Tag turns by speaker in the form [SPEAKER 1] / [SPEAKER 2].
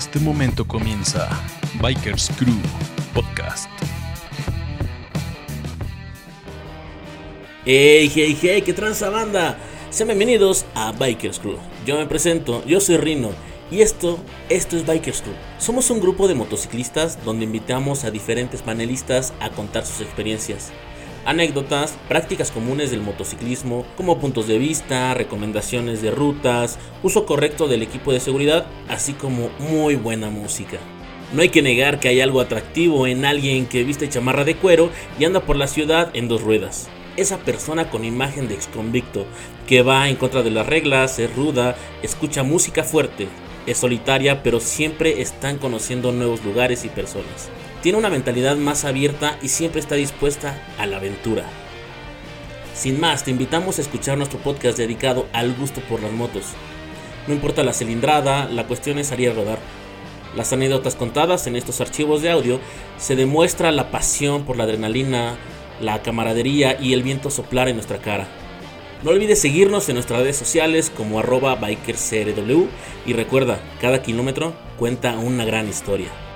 [SPEAKER 1] este momento comienza Bikers Crew Podcast.
[SPEAKER 2] Hey, hey, hey, qué tranza banda. Sean bienvenidos a Bikers Crew. Yo me presento, yo soy Rino y esto, esto es Bikers Crew. Somos un grupo de motociclistas donde invitamos a diferentes panelistas a contar sus experiencias anécdotas, prácticas comunes del motociclismo, como puntos de vista, recomendaciones de rutas, uso correcto del equipo de seguridad, así como muy buena música. No hay que negar que hay algo atractivo en alguien que viste chamarra de cuero y anda por la ciudad en dos ruedas. Esa persona con imagen de exconvicto, que va en contra de las reglas, es ruda, escucha música fuerte, es solitaria, pero siempre están conociendo nuevos lugares y personas tiene una mentalidad más abierta y siempre está dispuesta a la aventura. Sin más, te invitamos a escuchar nuestro podcast dedicado al gusto por las motos. No importa la cilindrada, la cuestión es salir a rodar. Las anécdotas contadas en estos archivos de audio se demuestra la pasión por la adrenalina, la camaradería y el viento soplar en nuestra cara. No olvides seguirnos en nuestras redes sociales como arroba y recuerda, cada kilómetro cuenta una gran historia.